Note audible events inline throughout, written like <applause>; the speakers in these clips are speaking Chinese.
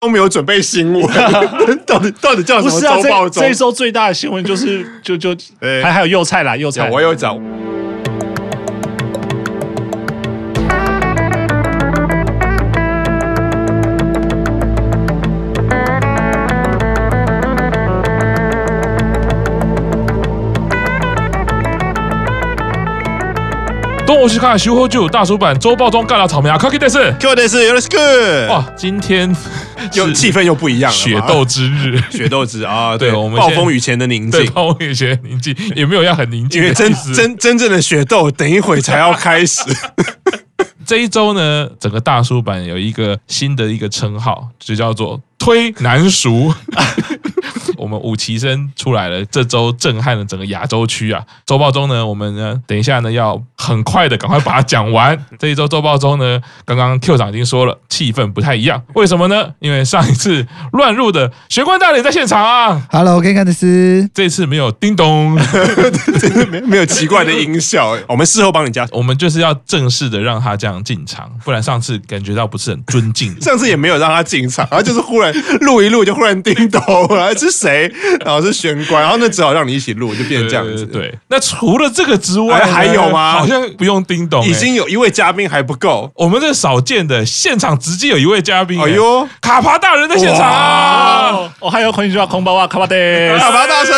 都没有准备新闻，<laughs> 到底到底叫什么周报中？这一周最大的新闻就是 <laughs> 就就还还有幼菜啦，幼菜我有找。我是看修后就大叔版周报中干了草莓啊是 good。哇，今天又气氛又不一样了，雪斗之日，<laughs> 雪斗之啊，对，我们暴风雨前的宁静，暴风雨前的宁静，也没有要很宁静，因为真真真正的雪斗，等一会才要开始。<laughs> 这一周呢，整个大叔版有一个新的一个称号，就叫做推难熟。我们五期生出来了，这周震撼了整个亚洲区啊！周报中呢，我们呢，等一下呢，要很快的赶快把它讲完。这一周周报中呢，刚刚 Q 长已经说了，气氛不太一样，为什么呢？因为上一次乱入的玄关大人在现场啊！Hello，我可以看的是，这次没有叮咚，<laughs> 没没有奇怪的音效，我们事后帮你加。我们就是要正式的让他这样进场，不然上次感觉到不是很尊敬。上次也没有让他进场，然后就是忽然录一录就忽然叮咚，<laughs> 是谁？然后是玄关，然后那只好让你一起录，就变成这样子。对，对，那除了这个之外，还有吗？好像不用叮咚，已经有一位嘉宾还不够。我们这少见的现场直接有一位嘉宾，哎呦，卡帕大人在现场啊！我还有欢迎就要空包啊，卡帕的卡帕大神，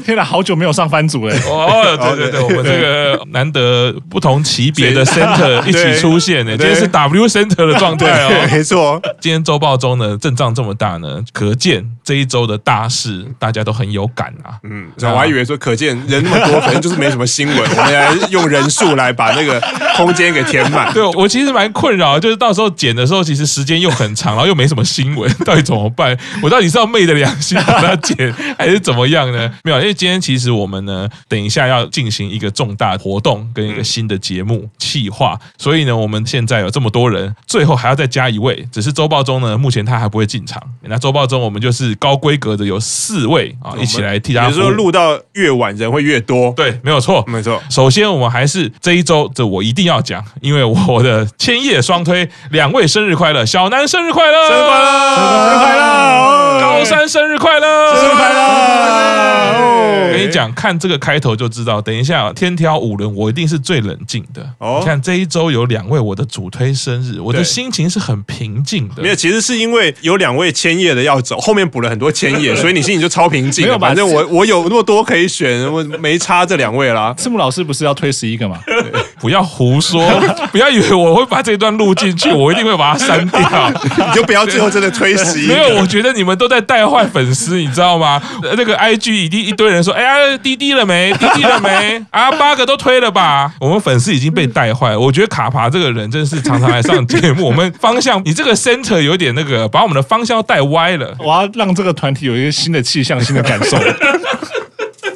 天哪，好久没有上番组了。<laughs> 哦，对对对，<laughs> 我们这个难得不同级别的 center <laughs> 一起出现呢，今天是 W center 的状态哦，没错。今天周报中呢阵仗这么大呢，可见。这一周的大事，大家都很有感啊。嗯，我还以为说，可见人那么多，可能就是没什么新闻。我们来用人数来把那个空间给填满。对，我其实蛮困扰，就是到时候剪的时候，其实时间又很长，然后又没什么新闻，到底怎么办？我到底是要昧着良心把它剪，还是怎么样呢？没有，因为今天其实我们呢，等一下要进行一个重大活动跟一个新的节目企划，所以呢，我们现在有这么多人，最后还要再加一位，只是周报中呢，目前他还不会进场。那周报中我们就是。高规格的有四位啊，一起来替他。也就是说，录到越晚人会越多。对，没有错，没错。首先，我们还是这一周，这我一定要讲，因为我的千叶双推两位生日快乐，小南生日快乐，生日快乐，生日快乐，高山生日快乐，生日快乐。我跟你讲，看这个开头就知道，等一下天挑五轮，我一定是最冷静的。哦，你看这一周有两位我的主推生日，我的心情是很平静的。没有，其实是因为有两位千叶的要走，后面补了。很多千叶，所以你心里就超平静。<laughs> 没有，反正我我有那么多可以选，我没差这两位啦。赤木老师不是要推十一个吗？<laughs> 不要胡说，<laughs> 不要以为我会把这段录进去，我一定会把它删掉。你就不要最后真的推十一个。没有，我觉得你们都在带坏粉丝，你知道吗？那个 IG 已经一堆人说，哎呀，滴滴了没？<laughs> 滴滴了没？啊，八个都推了吧？我们粉丝已经被带坏了。我觉得卡爬这个人真是常常来上节目，<laughs> 我们方向，你这个 center 有点那个，把我们的方向带歪了。我要让。这个团体有一个新的气象、新的感受，<laughs>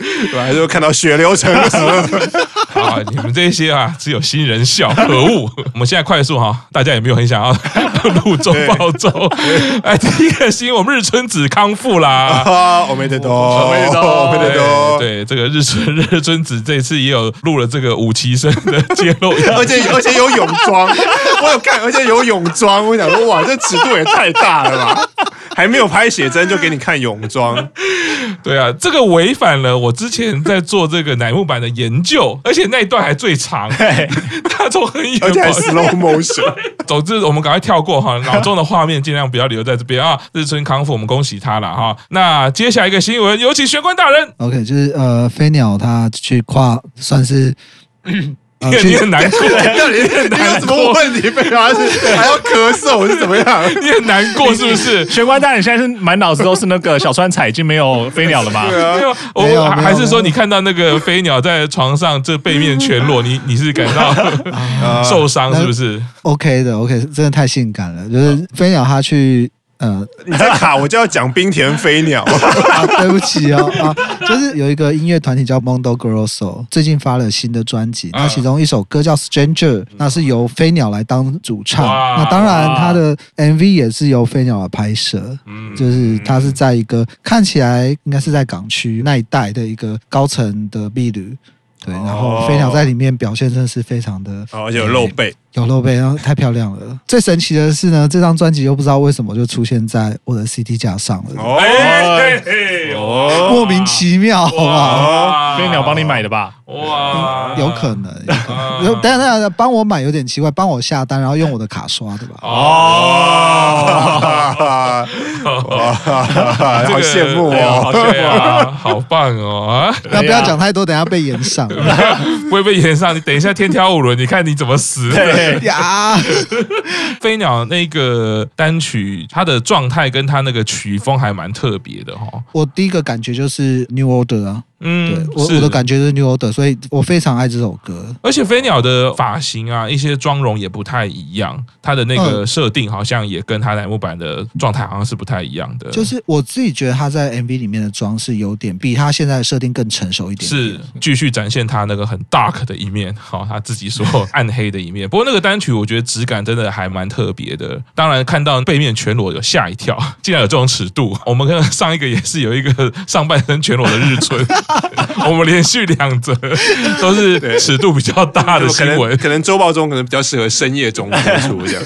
对吧？就看到血流成河。<laughs> 好，你们这些啊，只有新人笑，可恶！<laughs> 我们现在快速哈，大家也没有很想要 <laughs> 录周报周。哎，第一个新闻，我们日春子康复啦！我没得多，我没得多，我没得多。对，这个日春日村子这次也有录了这个五期生的揭露，而且而且有泳装，我有看，而且有泳装。我想说，哇，这尺度也太大了吧！还没有拍写真就给你看泳装，<laughs> 对啊，这个违反了我之前在做这个乃木坂的研究，而且那一段还最长，<laughs> 他从很远，而且还 slow motion。总之，我们赶快跳过哈，脑中的画面尽量不要留在这边啊。日村康复，我们恭喜他了哈。那接下来一个新闻，有请玄关大人。OK，就是呃，飞鸟他去跨，算是。你很 <laughs> 难过，你很难过，什么问题？被还是还要咳嗽是怎么样？<laughs> 你很难过是不是？玄关大人现在是满脑子都是那个小川彩已经没有飞鸟了吗？<laughs> 对啊，没有，还是说你看到那个飞鸟在床上这背面全裸，你你是感到受伤是不是？OK 的，OK，真的太性感了，就是飞鸟他去。嗯，你在卡，我就要讲冰田飞鸟。<laughs> 啊，对不起哦，啊，就是有一个音乐团体叫 Mondo Grosso，最近发了新的专辑，那其中一首歌叫 Stranger，那是由飞鸟来当主唱。那当然，他的 MV 也是由飞鸟来拍摄。嗯，就是他是在一个看起来应该是在港区那一带的一个高层的 Bill。对，然后飞鸟在里面表现真的是非常的，而且有露背，有露背，然后太漂亮了。最神奇的是呢，这张专辑又不知道为什么就出现在我的 CD 架上了，哦，莫名其妙，好不好？飞鸟帮你买的吧？哇，有可能，有等下等下，帮我买有点奇怪，帮我下单然后用我的卡刷的吧？哦，<laughs> <laughs> <laughs> 哇，好羡慕哦，对啊，好 <laughs> 棒哦啊！那不要讲太多，等下被延上，<laughs> 不会被延上。你等一下天挑五轮，你看你怎么死？对呀，飞鸟那个单曲，它的状态跟它那个曲风还蛮特别的哈。我第一个感觉就是 New Order 啊。嗯，对我我的感觉是 New Order，所以我非常爱这首歌。而且飞鸟的发型啊，一些妆容也不太一样，它的那个设定好像也跟它乃木坂的状态好像是不太一样的。就是我自己觉得他在 MV 里面的装饰有点比他现在的设定更成熟一点，点，是继续展现他那个很 dark 的一面，<laughs> 好，他自己说暗黑的一面。不过那个单曲我觉得质感真的还蛮特别的。当然看到背面全裸有吓一跳，<laughs> 竟然有这种尺度。我们看上一个也是有一个上半身全裸的日春。<laughs> 我们连续两则都是尺度比较大的新闻，可能周报中可能比较适合深夜中播出这样。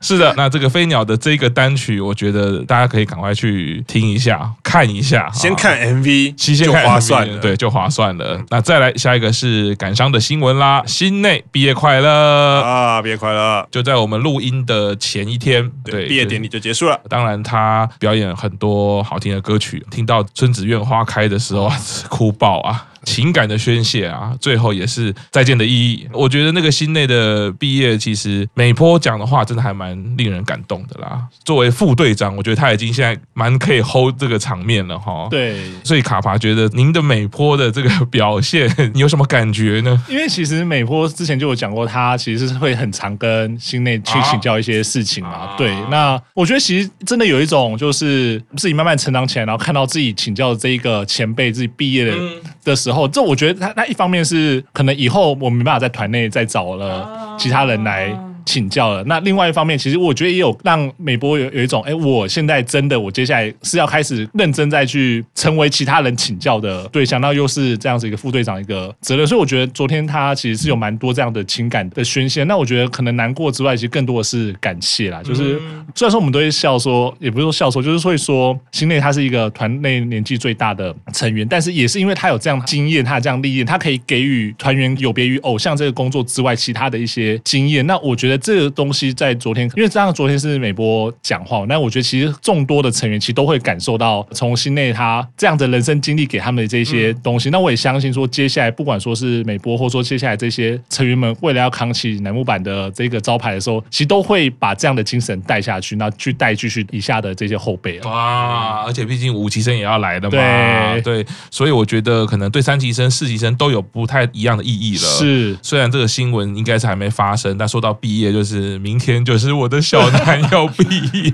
是的，那这个飞鸟的这个单曲，我觉得大家可以赶快去听一下、看一下。先看 MV，其实先看 MV，就划算了，对，就划算了。那再来下一个是感伤的新闻啦，心内毕业快乐啊，毕业快乐！就在我们录音的前一天，对，毕业典礼就结束了。当然，他表演很多好听的歌曲，听到春子苑花开的时候，哭爆啊！情感的宣泄啊，最后也是再见的意义。我觉得那个心内的毕业，其实美波讲的话真的还蛮令人感动的啦。作为副队长，我觉得他已经现在蛮 <laughs> 可以 hold 这个场面了哈。对，所以卡帕觉得您的美波的这个表现，你有什么感觉呢？因为其实美波之前就有讲过，他其实是会很常跟心内去请教一些事情嘛。啊、对，那我觉得其实真的有一种就是自己慢慢成长起来，然后看到自己请教的这一个前辈自己毕业的、嗯、的时候。这我觉得他他一方面是可能以后我没办法在团内再找了其他人来。请教了。那另外一方面，其实我觉得也有让美波有有一种，哎，我现在真的，我接下来是要开始认真再去成为其他人请教的对象，那又是这样子一个副队长一个责任。所以我觉得昨天他其实是有蛮多这样的情感的宣泄。那我觉得可能难过之外，其实更多的是感谢啦。就是虽然说我们都会笑说，也不是说笑说，就是会说心内他是一个团内年纪最大的成员，但是也是因为他有这样经验，他有这样历练，他可以给予团员有别于偶像这个工作之外其他的一些经验。那我觉得。这个东西在昨天，因为这样昨天是美波讲话，那我觉得其实众多的成员其实都会感受到从心内他这样的人生经历给他们的这些东西。那我也相信说，接下来不管说是美波，或者说接下来这些成员们，为了要扛起楠木坂的这个招牌的时候，其实都会把这样的精神带下去，那去带继续以下的这些后辈。哇！而且毕竟五级生也要来的嘛，对对，所以我觉得可能对三级生、四级生都有不太一样的意义了。是，虽然这个新闻应该是还没发生，但说到毕业。就是明天就是我的小南要毕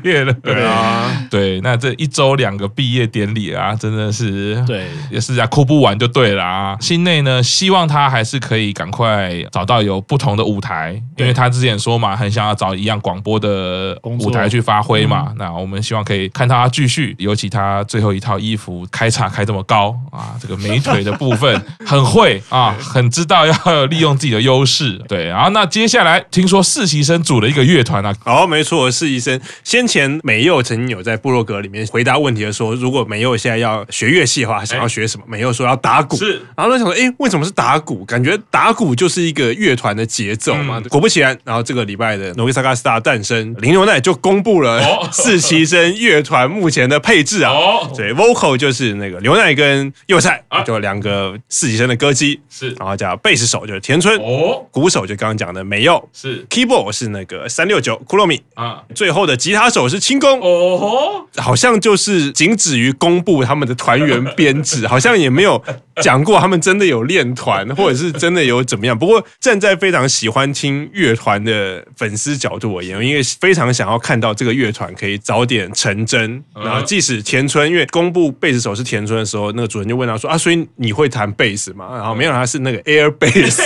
业了，<laughs> 对啊，对，那这一周两个毕业典礼啊，真的是对，也是啊，哭不完就对了啊。心内呢，希望他还是可以赶快找到有不同的舞台，因为他之前说嘛，很想要找一样广播的舞台去发挥嘛。那我们希望可以看他继续，尤其他最后一套衣服开叉开这么高啊，这个美腿的部分 <laughs> 很会啊，很知道要利用自己的优势。对，然后那接下来听说四。实习生组了一个乐团啊！哦，没错，实习生先前美佑曾经有在部落格里面回答问题的时候，如果美佑现在要学乐器的话，想要学什么？美佑说要打鼓。是，然后他想说，哎，为什么是打鼓？感觉打鼓就是一个乐团的节奏嘛。果不其然，然后这个礼拜的 Nogizaka Star 诞生，林牛奈就公布了实习生乐团目前的配置啊。哦，对，Vocal 就是那个牛奈跟右菜，就两个实习生的歌姬是，然后叫贝斯手就是田村，哦，鼓手就刚刚讲的美佑是是那个三六九库洛米啊，最后的吉他手是清宫哦，好像就是仅止于公布他们的团员编制，<laughs> 好像也没有讲过他们真的有练团，或者是真的有怎么样。不过站在非常喜欢听乐团的粉丝角度而言，因为非常想要看到这个乐团可以早点成真。然后即使田村，因为公布贝斯手是田村的时候，那个主人就问他说啊，所以你会弹贝斯吗？然后没有，他是那个 air bass，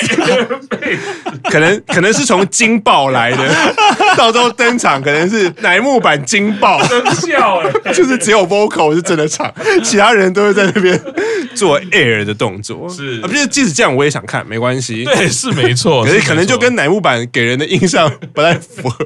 <laughs> 可能可能是从惊爆。来的，<laughs> 到时候登场可能是乃木坂惊爆，真笑哎，就是只有 vocal 是真的唱，<laughs> 其他人都会在那边做 air 的动作，是，啊，不是，即使这样我也想看，没关系，对，是没错，<laughs> 可是可能就跟乃木坂给人的印象不太符合，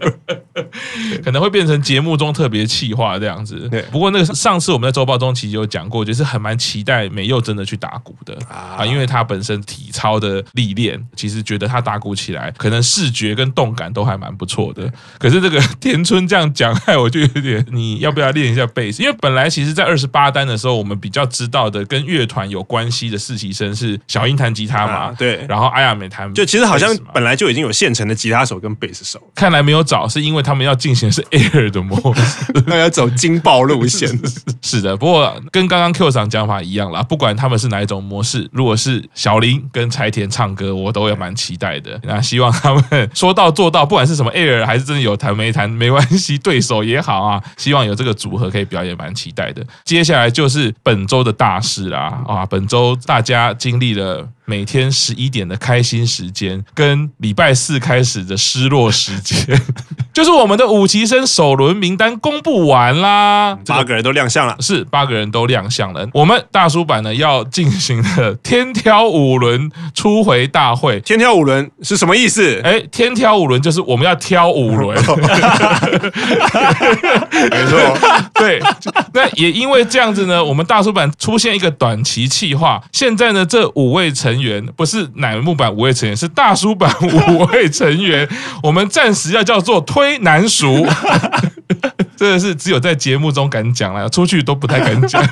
可能会变成节目中特别气话这样子。对，不过那个上次我们在周报中其实有讲过，就是很蛮期待美佑真的去打鼓的。啊，因为他本身体操的历练，其实觉得他打鼓起来可能视觉跟动感都还蛮不错的。可是这个田村这样讲，害我就有点，<laughs> 你要不要练一下贝斯？因为本来其实，在二十八单的时候，我们比较知道的跟乐团有关系的实习生是小英弹吉他嘛，啊、对，然后阿亚美弹，就其实好像本来就已经有现成的吉他手跟贝斯手，看来没有找，是因为他们要进行的是 <laughs> Air 的模式，那 <laughs> 要走惊爆路线。是的，不过跟刚刚 Q 上讲法一样啦，不管他们是哪一种模式，如果是小林跟柴田唱歌，我都也蛮期待的。那希望他们说到做做到，不管是什么 Air 还是真的有谈没谈 <laughs> 没关系，对手也好啊，希望有这个组合可以表演，蛮期待的。接下来就是本周的大事啦啊！本周大家经历了每天十一点的开心时间，跟礼拜四开始的失落时间，<laughs> 就是我们的五期生首轮名单公布完啦，八个人都亮相了，是八个人都亮相了。我们大叔版呢要进行的天挑五轮初回大会，天挑五轮是什么意思？哎，天挑五轮就是我们要挑五轮，<laughs> 没错，对。那也因为这样子呢，我们大叔版出现一个短期企划。现在呢，这五位成成员不是乃木坂五位成员，是大叔版五位成员。我们暂时要叫做推男熟，<laughs> 真的是只有在节目中敢讲了，出去都不太敢讲，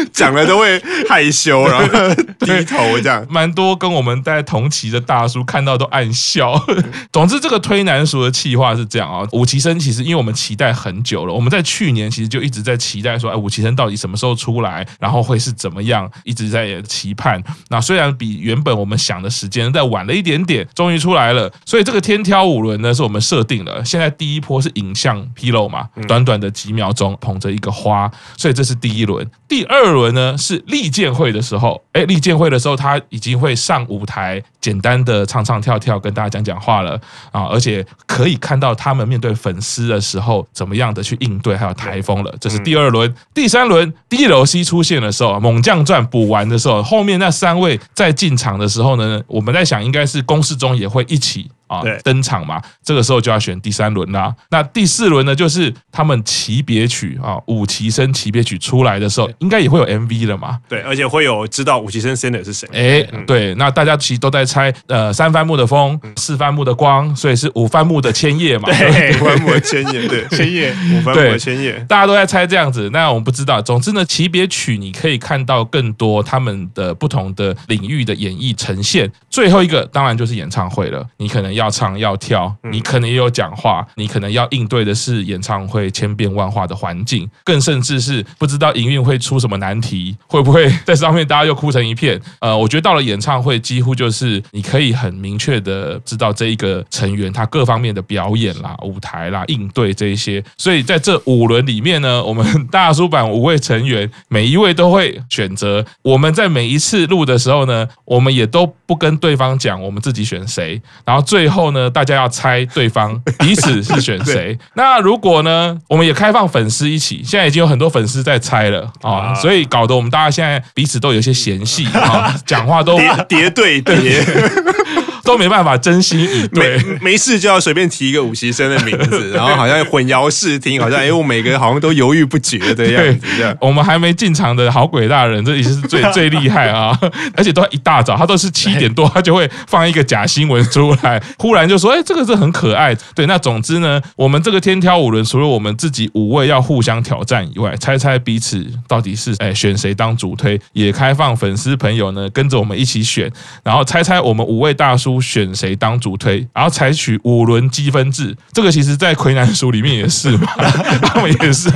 <laughs> 讲了都会害羞，然后低头这样。蛮多跟我们在同期的大叔看到都暗笑。<laughs> 总之，这个推男塾的气话是这样啊。五期生其实因为我们期待很久了，我们在去年其实就一直在。期待说，哎，五期生到底什么时候出来？然后会是怎么样？一直在期盼。那虽然比原本我们想的时间再晚了一点点，终于出来了。所以这个天挑五轮呢，是我们设定了。现在第一波是影像披露嘛，短短的几秒钟，捧着一个花，所以这是第一轮。第二轮呢是立剑会的时候，哎，立剑会的时候他已经会上舞台，简单的唱唱跳跳，跟大家讲讲话了啊，而且可以看到他们面对粉丝的时候怎么样的去应对，还有台风了。这是第。第二轮、第三轮 D 楼 C 出现的时候，猛将传补完的时候，后面那三位在进场的时候呢，我们在想，应该是公式中也会一起。啊，登场嘛，这个时候就要选第三轮啦。那第四轮呢，就是他们期别曲啊，五旗生期别曲出来的时候，应该也会有 MV 了嘛？对，而且会有知道五旗生 sender 是谁。哎，对，那大家其实都在猜，呃，三番木的风，四番木的光，所以是五番木的千叶嘛？对，<laughs> 五番木的千叶，对，千叶，五番木的千叶，大家都在猜这样子。那我们不知道，总之呢，期别曲你可以看到更多他们的不同的领域的演绎呈现。最后一个当然就是演唱会了，你可能要唱要跳。你可能也有讲话，你可能要应对的是演唱会千变万化的环境，更甚至是不知道营运会出什么难题，会不会在上面大家又哭成一片？<laughs> 呃，我觉得到了演唱会，几乎就是你可以很明确的知道这一个成员他各方面的表演啦、舞台啦、应对这一些。所以在这五轮里面呢，我们大叔版五位成员每一位都会选择。我们在每一次录的时候呢，我们也都不跟对方讲我们自己选谁，然后最后呢，大家要。猜对方 <laughs> 彼此是选谁？那如果呢？我们也开放粉丝一起，现在已经有很多粉丝在猜了啊，所以搞得我们大家现在彼此都有些嫌隙啊，<laughs> 讲话都叠叠对叠。<laughs> 都没办法真心以对，没没事就要随便提一个五期生的名字，<laughs> 然后好像混淆视听，好像哎，我每个人好像都犹豫不决的样子。这样，我们还没进场的好鬼大人，这也是最最厉害啊！<laughs> 而且都一大早，他都是七点多，他就会放一个假新闻出来，忽然就说：“哎，这个是很可爱。”对，那总之呢，我们这个天挑五轮，除了我们自己五位要互相挑战以外，猜猜彼此到底是哎选谁当主推，也开放粉丝朋友呢跟着我们一起选，然后猜猜我们五位大叔。选谁当主推，然后采取五轮积分制，这个其实在魁南书里面也是嘛，<laughs> 他们也是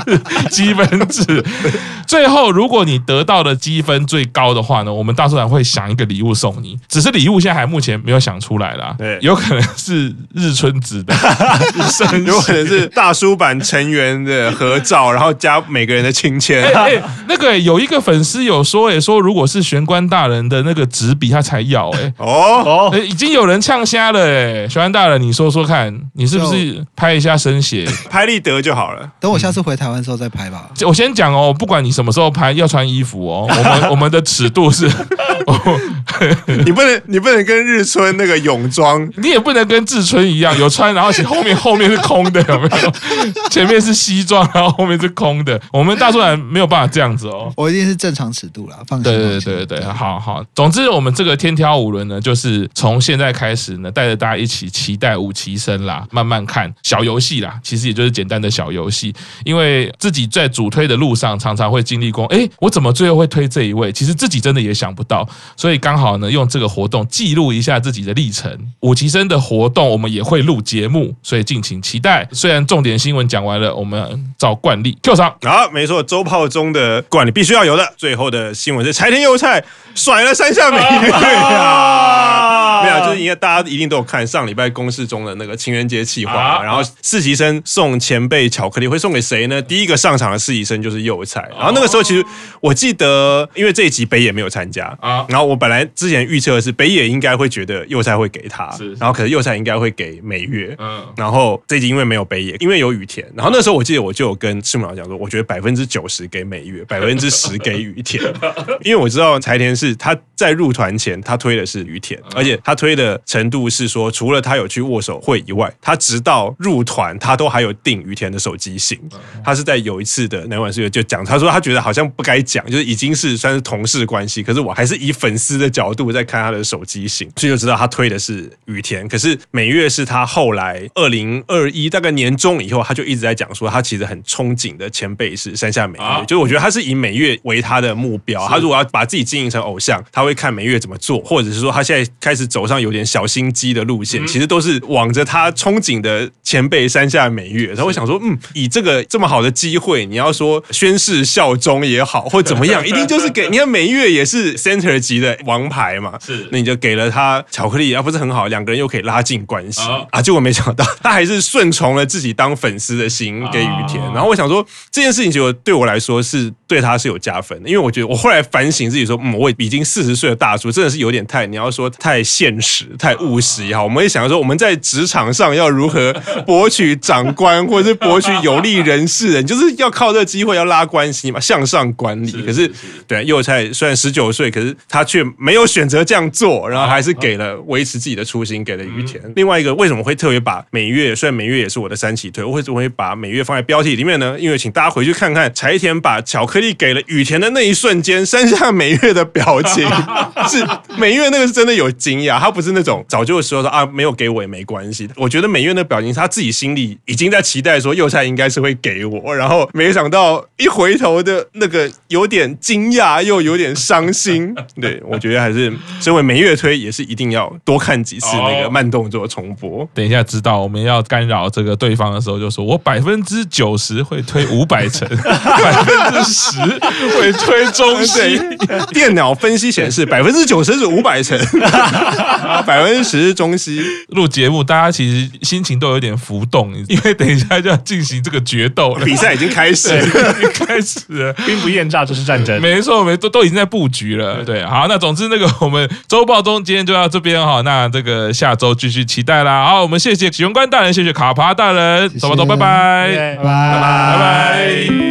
积分制。最后，如果你得到的积分最高的话呢，我们大叔版会想一个礼物送你，只是礼物现在还目前没有想出来啦。对，有可能是日春子的，<laughs> 有可能是大叔版成员的合照，然后加每个人的亲签。<laughs> 哎，那个有一个粉丝有说，哎，说如果是玄关大人的那个纸笔，他才要，哎，哦哦，已经。经有人呛瞎了哎，小安大人，你说说看，你是不是拍一下生写，<laughs> 拍立得就好了？等我下次回台湾的时候再拍吧。<laughs> 我先讲哦，不管你什么时候拍，要穿衣服哦。<laughs> 我们我们的尺度是，你不能你不能跟日村那个泳装，你也不能跟志春一样有穿，然后且后面后面是空的，有没有？前面是西装，然后后面是空的。我们大叔兰没有办法这样子哦，我一定是正常尺度啦，放心。对对对对对，好好。总之，我们这个天挑五轮呢，就是从现在开始呢，带着大家一起期待五期生啦，慢慢看小游戏啦，其实也就是简单的小游戏。因为自己在主推的路上，常常会经历过，哎，我怎么最后会推这一位？其实自己真的也想不到，所以刚好呢，用这个活动记录一下自己的历程。五期生的活动，我们也会录节目，所以敬请期待。虽然重点新闻讲完了，我们照惯例 Q 场。啊，没错，周炮中的惯例必须要有的。最后的新闻是柴田祐菜甩了山下美月啊！<laughs> 没有，就是因为大家一定都有看上礼拜公视中的那个情人节企划，啊、然后实习生送前辈巧克力会送给谁呢？第一个上场的实习生就是祐菜。然后那个时候其实我记得，因为这一集北野没有参加啊，然后我本来之前预测的是北野应该会觉得祐菜会给他，是，然后可是祐菜应该会给美月，嗯，然后这一集因为没有北野，因为有雨田，然后那时候我记得我就有跟赤木老讲说，我觉得百分之九十给美月，百分之十给雨田，<laughs> 因为我知道柴田是他在入团前他推的是雨田，而且他推的程度是说，除了他有去握手会以外，他直到入团他都还有订于田的手机信，他是在有一次的南晚是就讲，他说他觉得好像不该讲，就是已经是算是同事关系，可是我还是以粉丝的角度在看他的手机信，所以就知道他推的是羽田，可是美月是他后来二零二一大概年中以后，他就一直在讲说他其实很憧憬的前辈是山下美月，就是我觉得他是以美月为他的目标，他如果要把自己经营成偶像，他会看美月怎么做，或者是说他现在开始走上有点小心机的路线，其实都是往着他憧憬的前辈山下美月。他会想说，嗯，以这个这么好的机会，你要说宣誓效忠也好，或怎么样，<laughs> 一定就是给你看美月也是 center 级的王牌嘛，是，那你就给了他巧克力，啊不是很好，两个人又可以拉近关系。啊。结果没想到他还是顺从了自己当粉丝的心给雨田。然后我想说这件事情，就对我来说是对他是有加分的，因为我觉得我后来反省自己说，嗯，我已经四十岁的大叔，真的是有点太，你要说太现实、太务实也好，我们也想要说我们在职场上要如何博取长官 <laughs> 或者是博取有利人士的，你就是要靠这个机会要拉关系嘛，向上管理。可是对祐菜虽然十九岁，可是他却没有选择这样做，然后还是给了维持自己的初心，给了于田。另外一个为什么会特别把美月，虽然美月也是我的三期推，我会怎么会把美月放在标题里面呢？因为请大家回去看看柴田把巧克力给了雨田的那一瞬间，山下美月的表情 <laughs> 是美月那个是真的有惊讶，他不是那种早就说说啊没有给我也没关系。我觉得美月那表情，他自己心里已经在期待说右菜应该是会给我，然后没想到一回头的那个有点惊讶又有点伤心。<laughs> 对，我觉得还是身为美月推也是一定要多看几次那个慢动作重播。等一下知道我们要干扰这个对方的时候，就说我百分之九十会推 <laughs> 五百层，百分之十会推中西。电脑分析显示百分之九十是五百层，<laughs> <laughs> 百分之十是中西。录节目，大家其实心情都有点浮动，<laughs> 因为等一下就要进行这个决斗了，比赛已经开始 <laughs> 了，已经开始了，兵不厌诈就是战争。没错，没错，都已经在布局了。对，好，那总之那个我们周报中今天就到这边哈，那这个下周继续期待啦。好，我们谢谢喜欢官大人，谢谢卡帕大人，走吧走，拜拜，拜拜，拜拜。